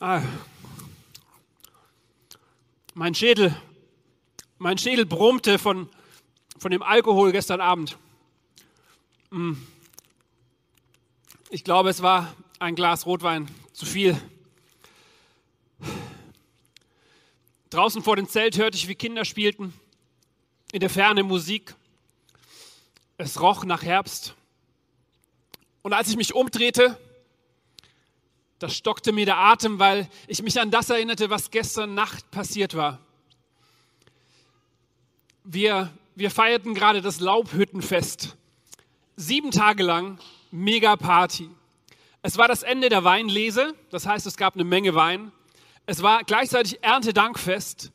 Ah. Mein Schädel, mein Schädel brummte von, von dem Alkohol gestern Abend. Mm. Ich glaube, es war ein Glas Rotwein zu viel. Draußen vor dem Zelt hörte ich, wie Kinder spielten. In der Ferne Musik. Es roch nach Herbst. Und als ich mich umdrehte, da stockte mir der Atem, weil ich mich an das erinnerte, was gestern Nacht passiert war. Wir, wir feierten gerade das Laubhüttenfest. Sieben Tage lang mega Party. Es war das Ende der Weinlese, das heißt, es gab eine Menge Wein. Es war gleichzeitig Erntedankfest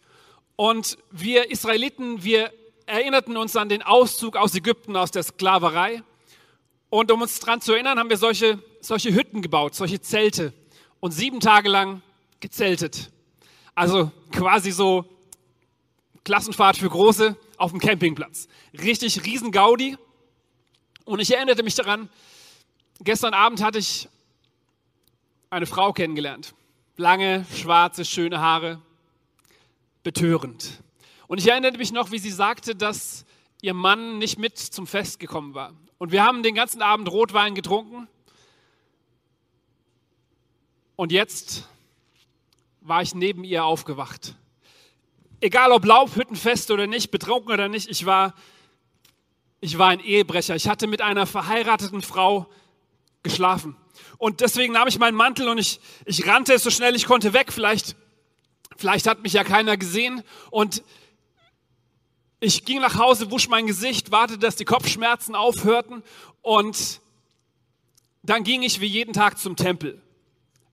und wir Israeliten, wir erinnerten uns an den Auszug aus Ägypten, aus der Sklaverei. Und um uns daran zu erinnern, haben wir solche, solche Hütten gebaut, solche Zelte und sieben Tage lang gezeltet. Also quasi so Klassenfahrt für Große auf dem Campingplatz. Richtig riesen Gaudi. Und ich erinnerte mich daran, gestern Abend hatte ich eine Frau kennengelernt. Lange, schwarze, schöne Haare. Betörend. Und ich erinnerte mich noch, wie sie sagte, dass ihr Mann nicht mit zum Fest gekommen war. Und wir haben den ganzen Abend Rotwein getrunken. Und jetzt war ich neben ihr aufgewacht. Egal ob Laubhüttenfest oder nicht, betrunken oder nicht, ich war, ich war ein Ehebrecher. Ich hatte mit einer verheirateten Frau geschlafen. Und deswegen nahm ich meinen Mantel und ich, ich rannte so schnell ich konnte weg. Vielleicht, vielleicht hat mich ja keiner gesehen. Und ich ging nach Hause, wusch mein Gesicht, wartete, dass die Kopfschmerzen aufhörten und dann ging ich wie jeden Tag zum Tempel.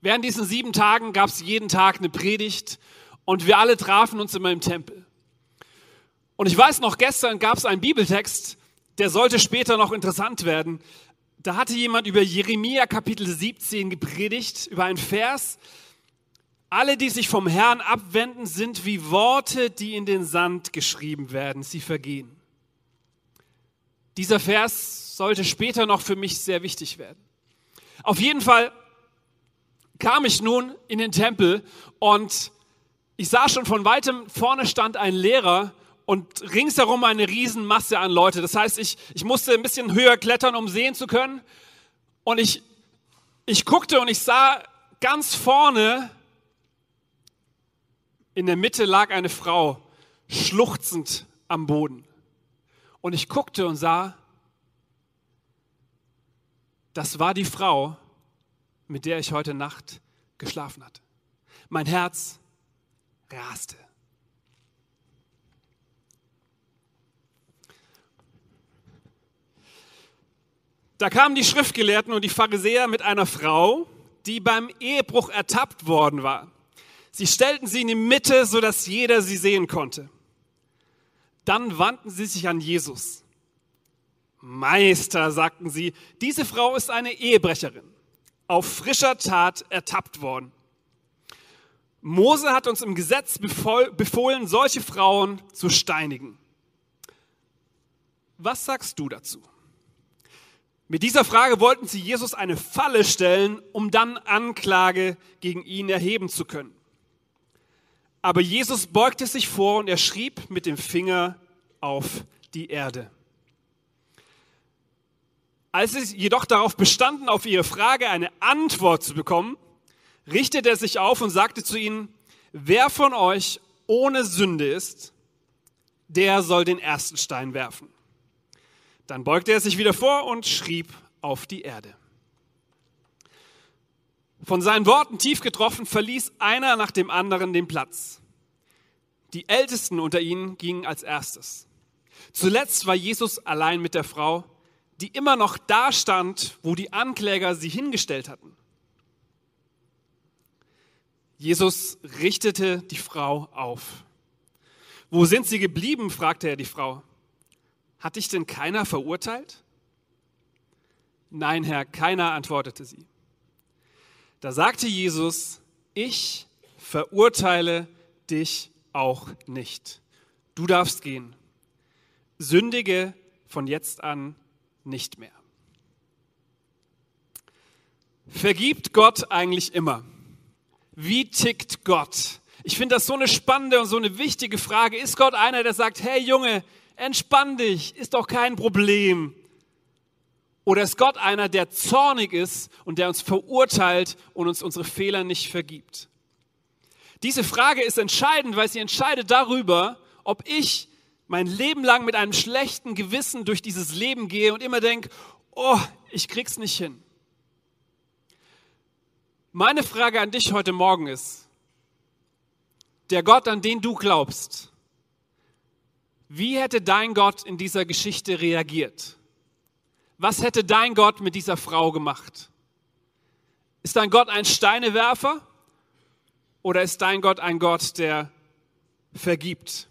Während diesen sieben Tagen gab es jeden Tag eine Predigt und wir alle trafen uns in meinem Tempel. Und ich weiß noch, gestern gab es einen Bibeltext, der sollte später noch interessant werden. Da hatte jemand über Jeremia Kapitel 17 gepredigt, über einen Vers, alle, die sich vom Herrn abwenden, sind wie Worte, die in den Sand geschrieben werden. Sie vergehen. Dieser Vers sollte später noch für mich sehr wichtig werden. Auf jeden Fall kam ich nun in den Tempel und ich sah schon von weitem, vorne stand ein Lehrer und ringsherum eine Riesenmasse an Leute. Das heißt, ich, ich musste ein bisschen höher klettern, um sehen zu können. Und ich, ich guckte und ich sah ganz vorne in der Mitte lag eine Frau, schluchzend am Boden. Und ich guckte und sah, das war die Frau, mit der ich heute Nacht geschlafen hatte. Mein Herz raste. Da kamen die Schriftgelehrten und die Pharisäer mit einer Frau, die beim Ehebruch ertappt worden war. Sie stellten sie in die Mitte, sodass jeder sie sehen konnte. Dann wandten sie sich an Jesus. Meister, sagten sie, diese Frau ist eine Ehebrecherin, auf frischer Tat ertappt worden. Mose hat uns im Gesetz befohlen, solche Frauen zu steinigen. Was sagst du dazu? Mit dieser Frage wollten sie Jesus eine Falle stellen, um dann Anklage gegen ihn erheben zu können. Aber Jesus beugte sich vor und er schrieb mit dem Finger auf die Erde. Als sie jedoch darauf bestanden, auf ihre Frage eine Antwort zu bekommen, richtete er sich auf und sagte zu ihnen, wer von euch ohne Sünde ist, der soll den ersten Stein werfen. Dann beugte er sich wieder vor und schrieb auf die Erde. Von seinen Worten tief getroffen, verließ einer nach dem anderen den Platz. Die Ältesten unter ihnen gingen als erstes. Zuletzt war Jesus allein mit der Frau, die immer noch da stand, wo die Ankläger sie hingestellt hatten. Jesus richtete die Frau auf. Wo sind sie geblieben? fragte er die Frau. Hat dich denn keiner verurteilt? Nein, Herr, keiner, antwortete sie. Da sagte Jesus, ich verurteile dich auch nicht. Du darfst gehen. Sündige von jetzt an nicht mehr. Vergibt Gott eigentlich immer? Wie tickt Gott? Ich finde das so eine spannende und so eine wichtige Frage. Ist Gott einer, der sagt, hey Junge, entspann dich, ist doch kein Problem? Oder ist Gott einer, der zornig ist und der uns verurteilt und uns unsere Fehler nicht vergibt? Diese Frage ist entscheidend, weil sie entscheidet darüber, ob ich mein Leben lang mit einem schlechten Gewissen durch dieses Leben gehe und immer denke, oh, ich krieg's nicht hin. Meine Frage an dich heute Morgen ist, der Gott, an den du glaubst, wie hätte dein Gott in dieser Geschichte reagiert? Was hätte dein Gott mit dieser Frau gemacht? Ist dein Gott ein Steinewerfer oder ist dein Gott ein Gott, der vergibt?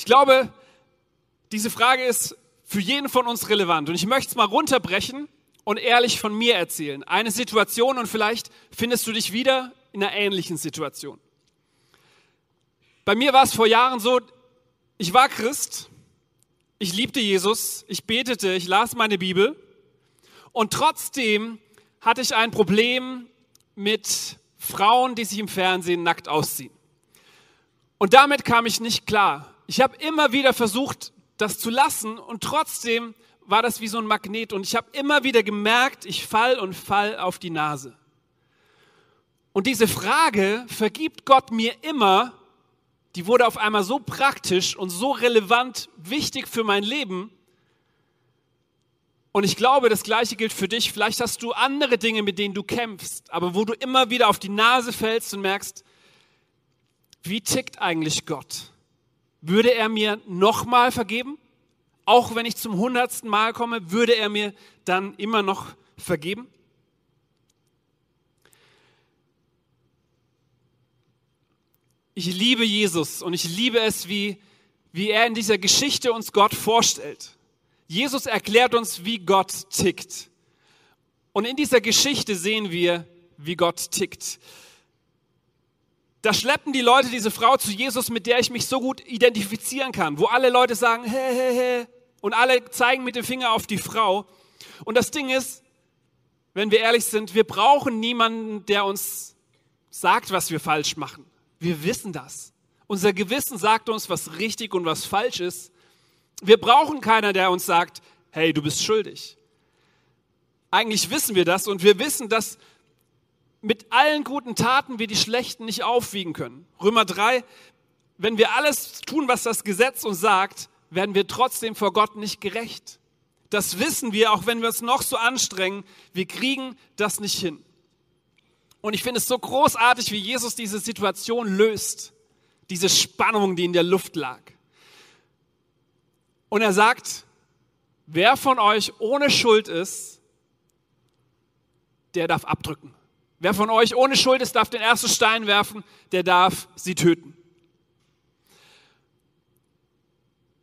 Ich glaube, diese Frage ist für jeden von uns relevant und ich möchte es mal runterbrechen und ehrlich von mir erzählen. Eine Situation und vielleicht findest du dich wieder in einer ähnlichen Situation. Bei mir war es vor Jahren so, ich war Christ, ich liebte Jesus, ich betete, ich las meine Bibel und trotzdem hatte ich ein Problem mit Frauen, die sich im Fernsehen nackt ausziehen. Und damit kam ich nicht klar. Ich habe immer wieder versucht, das zu lassen und trotzdem war das wie so ein Magnet und ich habe immer wieder gemerkt, ich fall und fall auf die Nase. Und diese Frage, vergibt Gott mir immer, die wurde auf einmal so praktisch und so relevant, wichtig für mein Leben. Und ich glaube, das Gleiche gilt für dich. Vielleicht hast du andere Dinge, mit denen du kämpfst, aber wo du immer wieder auf die Nase fällst und merkst, wie tickt eigentlich Gott? Würde er mir nochmal vergeben? Auch wenn ich zum hundertsten Mal komme, würde er mir dann immer noch vergeben? Ich liebe Jesus und ich liebe es, wie, wie er in dieser Geschichte uns Gott vorstellt. Jesus erklärt uns, wie Gott tickt. Und in dieser Geschichte sehen wir, wie Gott tickt. Da schleppen die Leute diese Frau zu Jesus, mit der ich mich so gut identifizieren kann, wo alle Leute sagen, hä, hä, hä, und alle zeigen mit dem Finger auf die Frau. Und das Ding ist, wenn wir ehrlich sind, wir brauchen niemanden, der uns sagt, was wir falsch machen. Wir wissen das. Unser Gewissen sagt uns, was richtig und was falsch ist. Wir brauchen keiner, der uns sagt, hey, du bist schuldig. Eigentlich wissen wir das und wir wissen, dass mit allen guten Taten wir die schlechten nicht aufwiegen können. Römer 3, wenn wir alles tun, was das Gesetz uns sagt, werden wir trotzdem vor Gott nicht gerecht. Das wissen wir, auch wenn wir uns noch so anstrengen, wir kriegen das nicht hin. Und ich finde es so großartig, wie Jesus diese Situation löst. Diese Spannung, die in der Luft lag. Und er sagt, wer von euch ohne Schuld ist, der darf abdrücken. Wer von euch ohne Schuld ist, darf den ersten Stein werfen, der darf sie töten.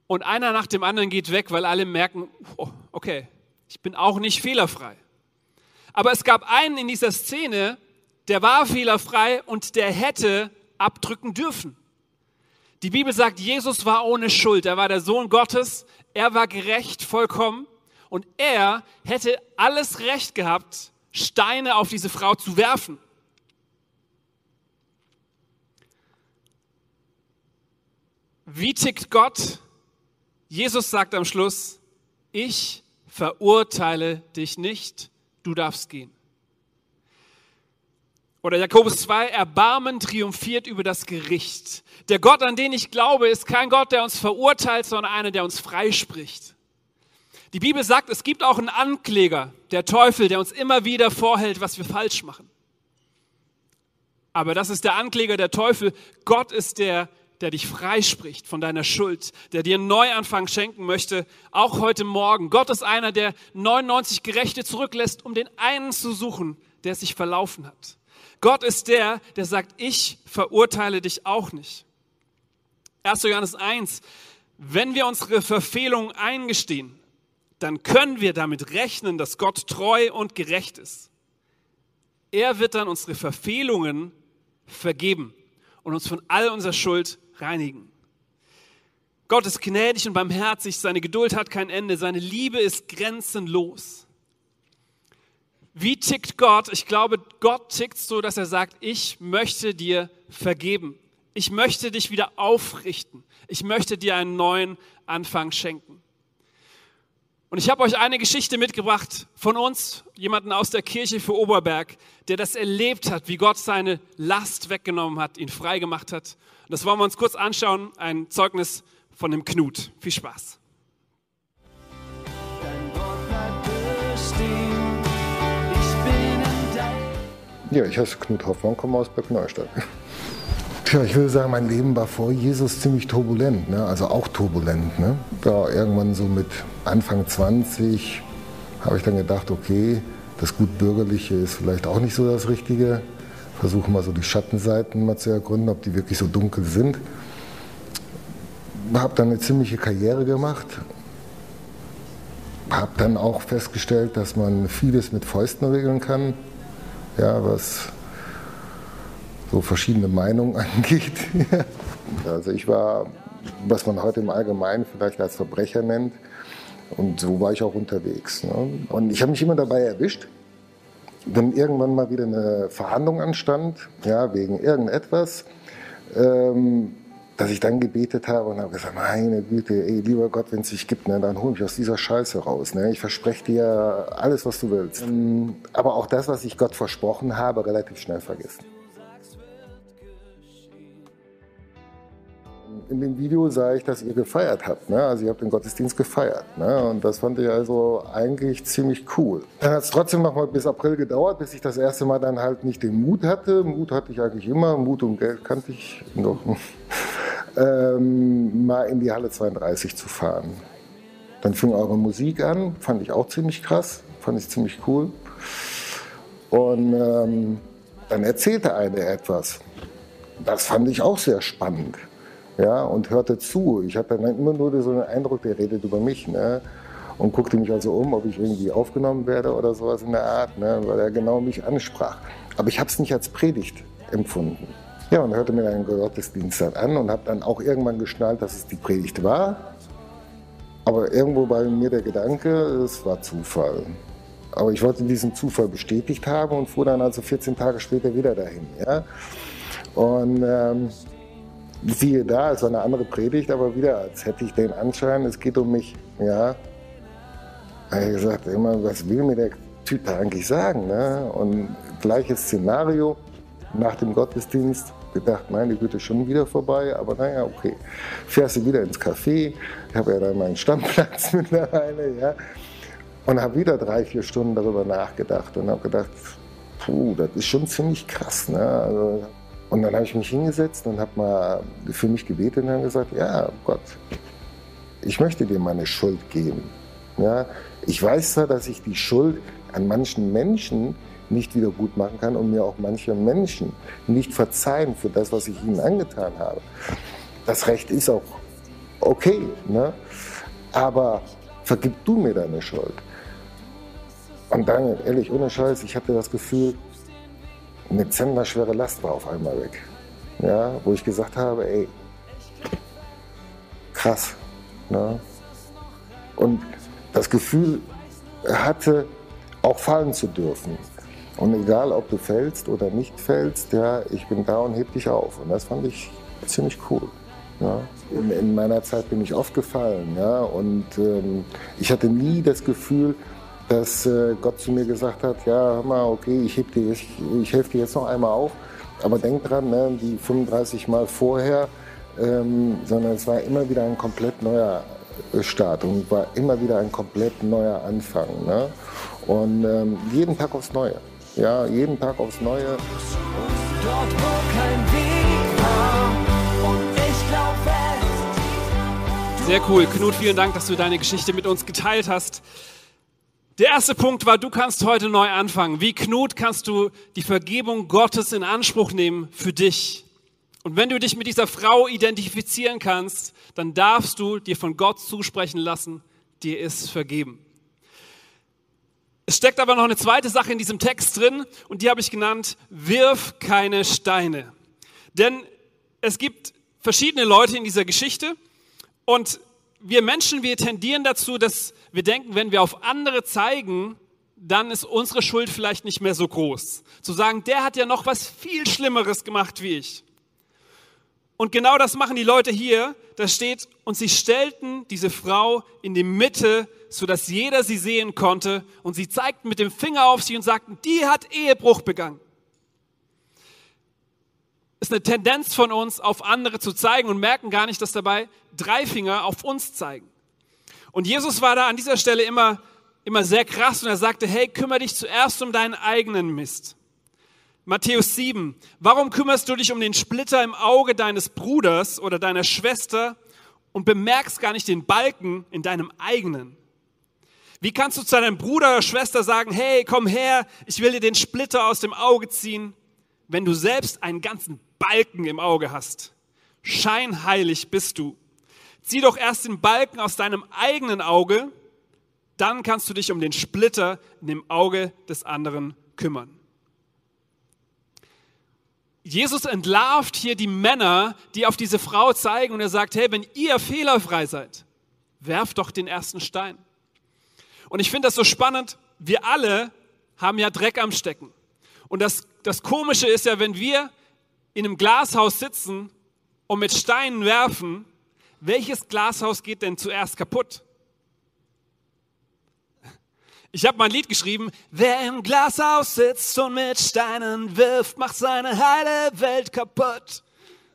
Und einer nach dem anderen geht weg, weil alle merken, oh, okay, ich bin auch nicht fehlerfrei. Aber es gab einen in dieser Szene, der war fehlerfrei und der hätte abdrücken dürfen. Die Bibel sagt, Jesus war ohne Schuld. Er war der Sohn Gottes. Er war gerecht, vollkommen. Und er hätte alles Recht gehabt, Steine auf diese Frau zu werfen. Wie tickt Gott? Jesus sagt am Schluss, ich verurteile dich nicht, du darfst gehen. Oder Jakobus 2, Erbarmen triumphiert über das Gericht. Der Gott, an den ich glaube, ist kein Gott, der uns verurteilt, sondern einer, der uns freispricht. Die Bibel sagt, es gibt auch einen Ankläger, der Teufel, der uns immer wieder vorhält, was wir falsch machen. Aber das ist der Ankläger, der Teufel. Gott ist der, der dich freispricht von deiner Schuld, der dir einen Neuanfang schenken möchte, auch heute Morgen. Gott ist einer, der 99 Gerechte zurücklässt, um den einen zu suchen, der sich verlaufen hat. Gott ist der, der sagt, ich verurteile dich auch nicht. 1. Johannes 1, wenn wir unsere Verfehlungen eingestehen, dann können wir damit rechnen, dass Gott treu und gerecht ist. Er wird dann unsere Verfehlungen vergeben und uns von all unserer Schuld reinigen. Gott ist gnädig und barmherzig, seine Geduld hat kein Ende, seine Liebe ist grenzenlos. Wie tickt Gott? Ich glaube, Gott tickt so, dass er sagt, ich möchte dir vergeben. Ich möchte dich wieder aufrichten. Ich möchte dir einen neuen Anfang schenken. Und ich habe euch eine Geschichte mitgebracht von uns, jemanden aus der Kirche für Oberberg, der das erlebt hat, wie Gott seine Last weggenommen hat, ihn frei gemacht hat. Und das wollen wir uns kurz anschauen, ein Zeugnis von dem Knut. Viel Spaß. Ja, ich heiße Knut Hoffmann, komme aus Berg Neustadt. Tja, ich würde sagen, mein Leben war vor Jesus ziemlich turbulent, ne? also auch turbulent. Ne? Da irgendwann so mit Anfang 20 habe ich dann gedacht, okay, das gut Bürgerliche ist vielleicht auch nicht so das Richtige. Versuche mal so die Schattenseiten mal zu ergründen, ob die wirklich so dunkel sind. Habe dann eine ziemliche Karriere gemacht. Habe dann auch festgestellt, dass man vieles mit Fäusten regeln kann. Ja, was so verschiedene Meinungen angeht. also ich war, was man heute im Allgemeinen vielleicht als Verbrecher nennt, und so war ich auch unterwegs. Ne? Und ich habe mich immer dabei erwischt, wenn irgendwann mal wieder eine Verhandlung anstand, ja, wegen irgendetwas, ähm, dass ich dann gebetet habe und habe gesagt, meine Güte, ey, lieber Gott, wenn es dich gibt, ne, dann hol mich aus dieser Scheiße raus. Ne? Ich verspreche dir alles, was du willst. Ähm, aber auch das, was ich Gott versprochen habe, relativ schnell vergessen. In dem Video sah ich, dass ihr gefeiert habt. Ne? Also ihr habt den Gottesdienst gefeiert. Ne? Und das fand ich also eigentlich ziemlich cool. Dann hat es trotzdem noch mal bis April gedauert, bis ich das erste Mal dann halt nicht den Mut hatte. Mut hatte ich eigentlich immer. Mut und Geld kannte ich noch. ähm, mal in die Halle 32 zu fahren. Dann fing eure Musik an. Fand ich auch ziemlich krass. Fand ich ziemlich cool. Und ähm, dann erzählte eine etwas. Das fand ich auch sehr spannend ja, und hörte zu. Ich hatte dann immer nur so einen Eindruck, der redet über mich. Ne? Und guckte mich also um, ob ich irgendwie aufgenommen werde oder sowas in der Art, ne? weil er genau mich ansprach. Aber ich habe es nicht als Predigt empfunden. Ja, und hörte mir dann Gottesdienst dann an und habe dann auch irgendwann geschnallt, dass es die Predigt war. Aber irgendwo bei mir der Gedanke, es war Zufall. Aber ich wollte diesen Zufall bestätigt haben und fuhr dann also 14 Tage später wieder dahin. Ja? Und ähm, siehe da, es war eine andere Predigt, aber wieder, als hätte ich den Anschein, es geht um mich. Ja, habe ich gesagt, immer, was will mir der Typ da eigentlich sagen? Ne? Und gleiches Szenario nach dem Gottesdienst. Gedacht, meine Güte, schon wieder vorbei, aber naja, okay. Fährst du wieder ins Café, ich habe ja dann meinen Stammplatz mittlerweile, ja. Und habe wieder drei, vier Stunden darüber nachgedacht und habe gedacht, puh, das ist schon ziemlich krass. Ne? Also, und dann habe ich mich hingesetzt und habe mal für mich gebetet und habe gesagt, ja Gott, ich möchte dir meine Schuld geben. Ja, ich weiß zwar, dass ich die Schuld an manchen Menschen nicht wieder gut machen kann und mir auch manche Menschen nicht verzeihen für das, was ich ihnen angetan habe. Das Recht ist auch okay, ne? aber vergib du mir deine Schuld. Und dann, ehrlich, ohne Scheiß, ich hatte das Gefühl, eine zentnerschwere Last war auf einmal weg. Ja, wo ich gesagt habe, ey, krass. Ne? Und das Gefühl hatte, auch fallen zu dürfen. Und egal, ob du fällst oder nicht fällst, ja, ich bin da und heb dich auf. Und das fand ich ziemlich cool. Ja. In, in, meiner Zeit bin ich oft gefallen. Ja, und ähm, ich hatte nie das Gefühl, dass äh, Gott zu mir gesagt hat, ja, hör mal, okay, ich, heb dir, ich, ich helfe dir jetzt noch einmal auf, aber denk dran, ne, die 35 Mal vorher, ähm, sondern es war immer wieder ein komplett neuer äh, Start und war immer wieder ein komplett neuer Anfang. Ne? Und ähm, jeden Tag aufs Neue. Ja, jeden Tag aufs Neue. Dort, wo kein Weg war und ich glaub fest. Sehr cool. Knut, vielen Dank, dass du deine Geschichte mit uns geteilt hast. Der erste Punkt war, du kannst heute neu anfangen. Wie Knut kannst du die Vergebung Gottes in Anspruch nehmen für dich. Und wenn du dich mit dieser Frau identifizieren kannst, dann darfst du dir von Gott zusprechen lassen, dir ist vergeben. Es steckt aber noch eine zweite Sache in diesem Text drin und die habe ich genannt, wirf keine Steine. Denn es gibt verschiedene Leute in dieser Geschichte und wir Menschen, wir tendieren dazu, dass wir denken, wenn wir auf andere zeigen, dann ist unsere Schuld vielleicht nicht mehr so groß. Zu sagen, der hat ja noch was viel Schlimmeres gemacht wie ich. Und genau das machen die Leute hier. Da steht, und sie stellten diese Frau in die Mitte, sodass jeder sie sehen konnte. Und sie zeigten mit dem Finger auf sie und sagten, die hat Ehebruch begangen. Ist eine Tendenz von uns, auf andere zu zeigen und merken gar nicht, dass dabei drei Finger auf uns zeigen. Und Jesus war da an dieser Stelle immer immer sehr krass und er sagte, hey, kümmere dich zuerst um deinen eigenen Mist. Matthäus 7, warum kümmerst du dich um den Splitter im Auge deines Bruders oder deiner Schwester und bemerkst gar nicht den Balken in deinem eigenen? Wie kannst du zu deinem Bruder oder Schwester sagen, hey, komm her, ich will dir den Splitter aus dem Auge ziehen, wenn du selbst einen ganzen Balken im Auge hast? Scheinheilig bist du. Zieh doch erst den Balken aus deinem eigenen Auge, dann kannst du dich um den Splitter in dem Auge des anderen kümmern. Jesus entlarvt hier die Männer, die auf diese Frau zeigen und er sagt, hey, wenn ihr fehlerfrei seid, werft doch den ersten Stein. Und ich finde das so spannend, wir alle haben ja Dreck am Stecken. Und das, das Komische ist ja, wenn wir in einem Glashaus sitzen und mit Steinen werfen, welches Glashaus geht denn zuerst kaputt? Ich habe mal ein Lied geschrieben, wer im Glashaus sitzt und mit Steinen wirft, macht seine heile Welt kaputt.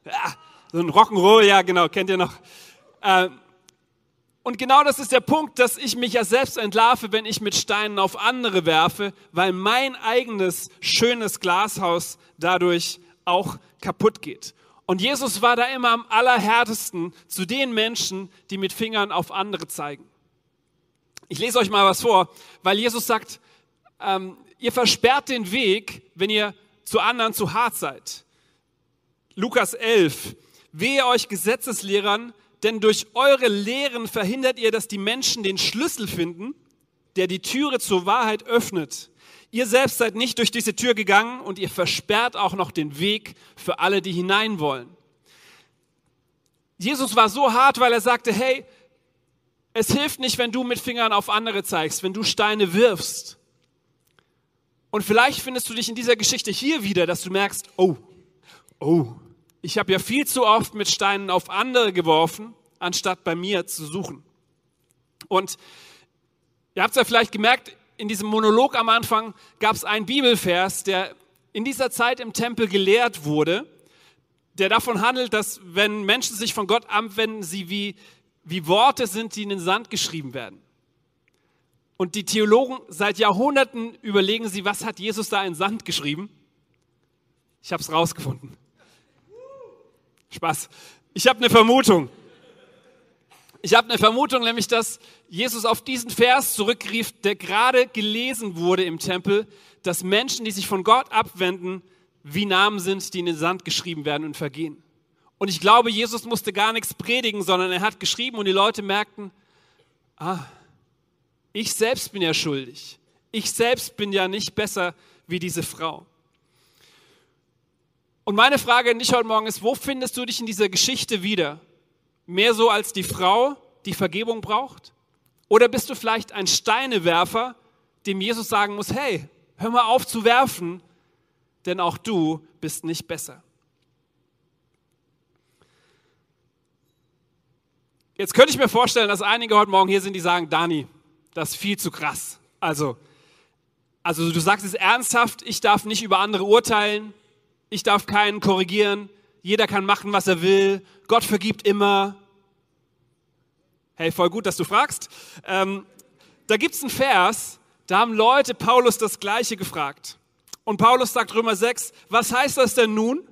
Ja, so ein Rock'n'Roll, ja genau, kennt ihr noch. Ähm, und genau das ist der Punkt, dass ich mich ja selbst entlarve, wenn ich mit Steinen auf andere werfe, weil mein eigenes schönes Glashaus dadurch auch kaputt geht. Und Jesus war da immer am allerhärtesten zu den Menschen, die mit Fingern auf andere zeigen. Ich lese euch mal was vor, weil Jesus sagt, ähm, ihr versperrt den Weg, wenn ihr zu anderen zu hart seid. Lukas 11. Wehe euch Gesetzeslehrern, denn durch eure Lehren verhindert ihr, dass die Menschen den Schlüssel finden, der die Türe zur Wahrheit öffnet. Ihr selbst seid nicht durch diese Tür gegangen und ihr versperrt auch noch den Weg für alle, die hinein wollen. Jesus war so hart, weil er sagte, hey, es hilft nicht, wenn du mit Fingern auf andere zeigst, wenn du Steine wirfst. Und vielleicht findest du dich in dieser Geschichte hier wieder, dass du merkst, oh, oh, ich habe ja viel zu oft mit Steinen auf andere geworfen, anstatt bei mir zu suchen. Und ihr habt es ja vielleicht gemerkt, in diesem Monolog am Anfang gab es einen Bibelvers, der in dieser Zeit im Tempel gelehrt wurde, der davon handelt, dass wenn Menschen sich von Gott abwenden, sie wie wie Worte sind, die in den Sand geschrieben werden. Und die Theologen seit Jahrhunderten überlegen sie, was hat Jesus da in Sand geschrieben? Ich habe es rausgefunden. Spaß. Ich habe eine Vermutung. Ich habe eine Vermutung, nämlich dass Jesus auf diesen Vers zurückrief, der gerade gelesen wurde im Tempel, dass Menschen, die sich von Gott abwenden, wie Namen sind, die in den Sand geschrieben werden und vergehen. Und ich glaube, Jesus musste gar nichts predigen, sondern er hat geschrieben und die Leute merkten, ah, ich selbst bin ja schuldig. Ich selbst bin ja nicht besser wie diese Frau. Und meine Frage an dich heute Morgen ist, wo findest du dich in dieser Geschichte wieder? Mehr so als die Frau, die Vergebung braucht? Oder bist du vielleicht ein Steinewerfer, dem Jesus sagen muss, hey, hör mal auf zu werfen, denn auch du bist nicht besser. Jetzt könnte ich mir vorstellen, dass einige heute Morgen hier sind, die sagen, Dani, das ist viel zu krass. Also, also du sagst es ernsthaft, ich darf nicht über andere urteilen, ich darf keinen korrigieren, jeder kann machen, was er will, Gott vergibt immer. Hey, voll gut, dass du fragst. Ähm, da gibt es einen Vers, da haben Leute Paulus das Gleiche gefragt. Und Paulus sagt Römer 6, was heißt das denn nun,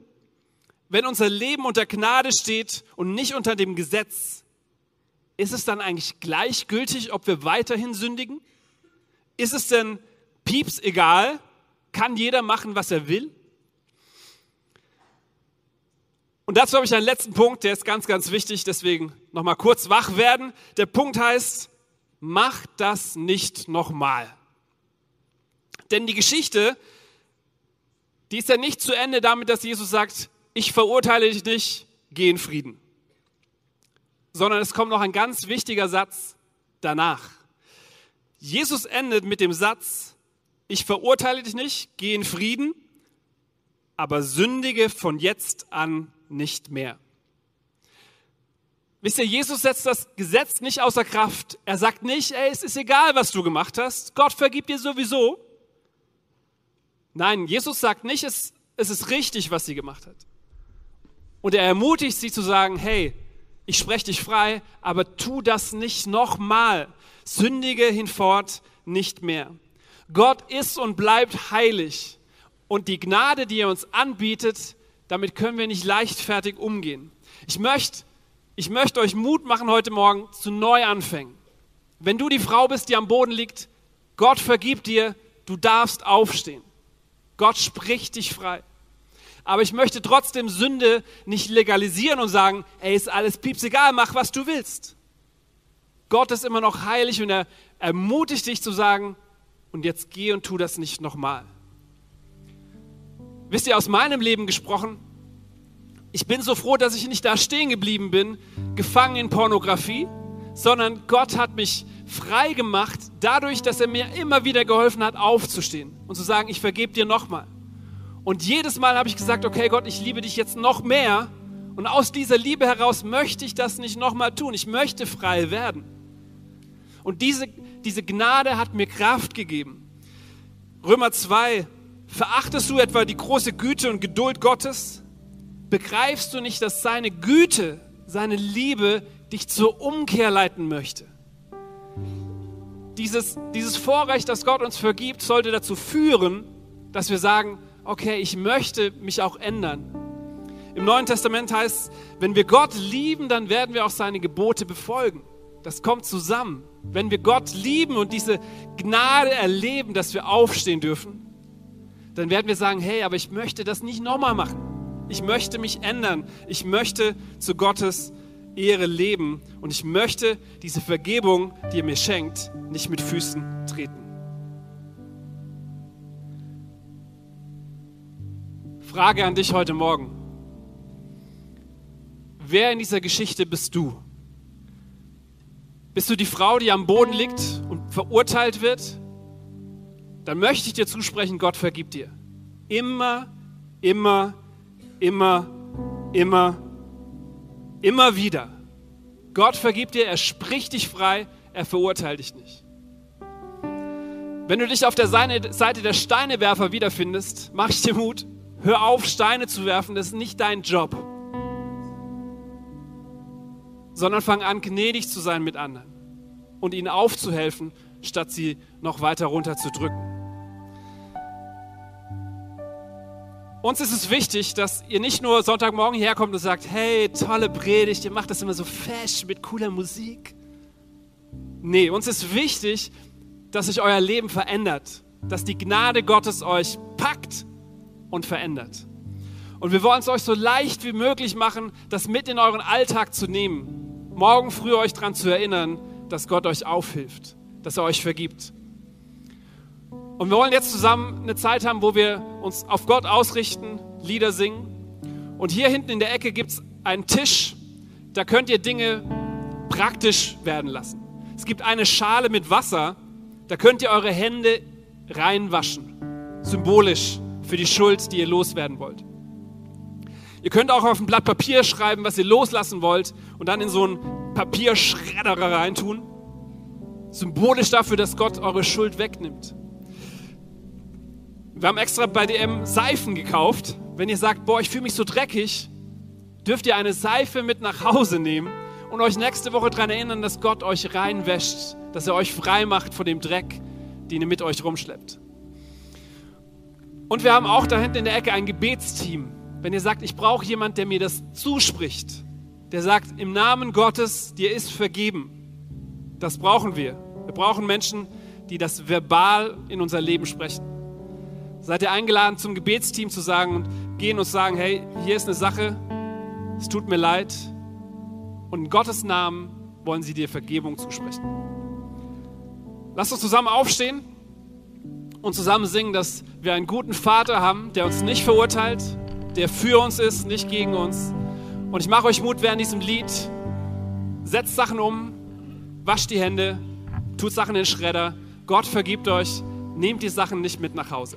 wenn unser Leben unter Gnade steht und nicht unter dem Gesetz? ist es dann eigentlich gleichgültig, ob wir weiterhin sündigen? Ist es denn pieps egal? Kann jeder machen, was er will? Und dazu habe ich einen letzten Punkt, der ist ganz, ganz wichtig, deswegen nochmal kurz wach werden. Der Punkt heißt, mach das nicht nochmal. Denn die Geschichte, die ist ja nicht zu Ende damit, dass Jesus sagt, ich verurteile dich nicht, geh in Frieden sondern es kommt noch ein ganz wichtiger Satz danach. Jesus endet mit dem Satz, ich verurteile dich nicht, geh in Frieden, aber sündige von jetzt an nicht mehr. Wisst ihr, Jesus setzt das Gesetz nicht außer Kraft. Er sagt nicht, ey, es ist egal, was du gemacht hast. Gott vergibt dir sowieso. Nein, Jesus sagt nicht, es, es ist richtig, was sie gemacht hat. Und er ermutigt sie zu sagen, hey, ich spreche dich frei, aber tu das nicht nochmal. Sündige hinfort nicht mehr. Gott ist und bleibt heilig. Und die Gnade, die er uns anbietet, damit können wir nicht leichtfertig umgehen. Ich möchte, ich möchte euch Mut machen heute Morgen zu Neuanfängen. Wenn du die Frau bist, die am Boden liegt, Gott vergibt dir, du darfst aufstehen. Gott spricht dich frei. Aber ich möchte trotzdem Sünde nicht legalisieren und sagen, ey, ist alles pieps egal, mach was du willst. Gott ist immer noch heilig und er ermutigt dich zu sagen, und jetzt geh und tu das nicht nochmal. Wisst ihr, aus meinem Leben gesprochen, ich bin so froh, dass ich nicht da stehen geblieben bin, gefangen in Pornografie, sondern Gott hat mich frei gemacht, dadurch, dass er mir immer wieder geholfen hat, aufzustehen und zu sagen, ich vergebe dir nochmal. Und jedes Mal habe ich gesagt, okay Gott, ich liebe dich jetzt noch mehr. Und aus dieser Liebe heraus möchte ich das nicht nochmal tun. Ich möchte frei werden. Und diese, diese Gnade hat mir Kraft gegeben. Römer 2, verachtest du etwa die große Güte und Geduld Gottes? Begreifst du nicht, dass seine Güte, seine Liebe dich zur Umkehr leiten möchte? Dieses, dieses Vorrecht, das Gott uns vergibt, sollte dazu führen, dass wir sagen, okay, ich möchte mich auch ändern. Im Neuen Testament heißt es, wenn wir Gott lieben, dann werden wir auch seine Gebote befolgen. Das kommt zusammen. Wenn wir Gott lieben und diese Gnade erleben, dass wir aufstehen dürfen, dann werden wir sagen, hey, aber ich möchte das nicht nochmal machen. Ich möchte mich ändern. Ich möchte zu Gottes Ehre leben und ich möchte diese Vergebung, die er mir schenkt, nicht mit Füßen treten. Frage an dich heute Morgen. Wer in dieser Geschichte bist du? Bist du die Frau, die am Boden liegt und verurteilt wird? Dann möchte ich dir zusprechen, Gott vergibt dir. Immer, immer, immer, immer, immer wieder. Gott vergibt dir, er spricht dich frei, er verurteilt dich nicht. Wenn du dich auf der Seite der Steinewerfer wiederfindest, mach ich dir Mut, hör auf, Steine zu werfen, das ist nicht dein Job sondern fang an, gnädig zu sein mit anderen und ihnen aufzuhelfen, statt sie noch weiter runter zu drücken. Uns ist es wichtig, dass ihr nicht nur Sonntagmorgen herkommt und sagt, hey, tolle Predigt, ihr macht das immer so fesch mit cooler Musik. Nee, uns ist wichtig, dass sich euer Leben verändert, dass die Gnade Gottes euch packt und verändert. Und wir wollen es euch so leicht wie möglich machen, das mit in euren Alltag zu nehmen morgen früh euch daran zu erinnern, dass Gott euch aufhilft, dass er euch vergibt. Und wir wollen jetzt zusammen eine Zeit haben, wo wir uns auf Gott ausrichten, Lieder singen. Und hier hinten in der Ecke gibt es einen Tisch, da könnt ihr Dinge praktisch werden lassen. Es gibt eine Schale mit Wasser, da könnt ihr eure Hände reinwaschen, symbolisch für die Schuld, die ihr loswerden wollt. Ihr könnt auch auf ein Blatt Papier schreiben, was ihr loslassen wollt und dann in so einen Papierschredder reintun. Symbolisch dafür, dass Gott eure Schuld wegnimmt. Wir haben extra bei DM Seifen gekauft. Wenn ihr sagt, boah, ich fühle mich so dreckig, dürft ihr eine Seife mit nach Hause nehmen und euch nächste Woche daran erinnern, dass Gott euch reinwäscht, dass er euch frei macht von dem Dreck, den ihr mit euch rumschleppt. Und wir haben auch da hinten in der Ecke ein Gebetsteam. Wenn ihr sagt, ich brauche jemand, der mir das zuspricht, der sagt, im Namen Gottes, dir ist vergeben. Das brauchen wir. Wir brauchen Menschen, die das verbal in unser Leben sprechen. Seid ihr eingeladen, zum Gebetsteam zu sagen und gehen und sagen, hey, hier ist eine Sache, es tut mir leid. Und in Gottes Namen wollen sie dir Vergebung zusprechen. Lasst uns zusammen aufstehen und zusammen singen, dass wir einen guten Vater haben, der uns nicht verurteilt, der für uns ist, nicht gegen uns. Und ich mache euch Mut während diesem Lied. Setzt Sachen um, wascht die Hände, tut Sachen in den Schredder. Gott vergibt euch. nehmt die Sachen nicht mit nach Hause.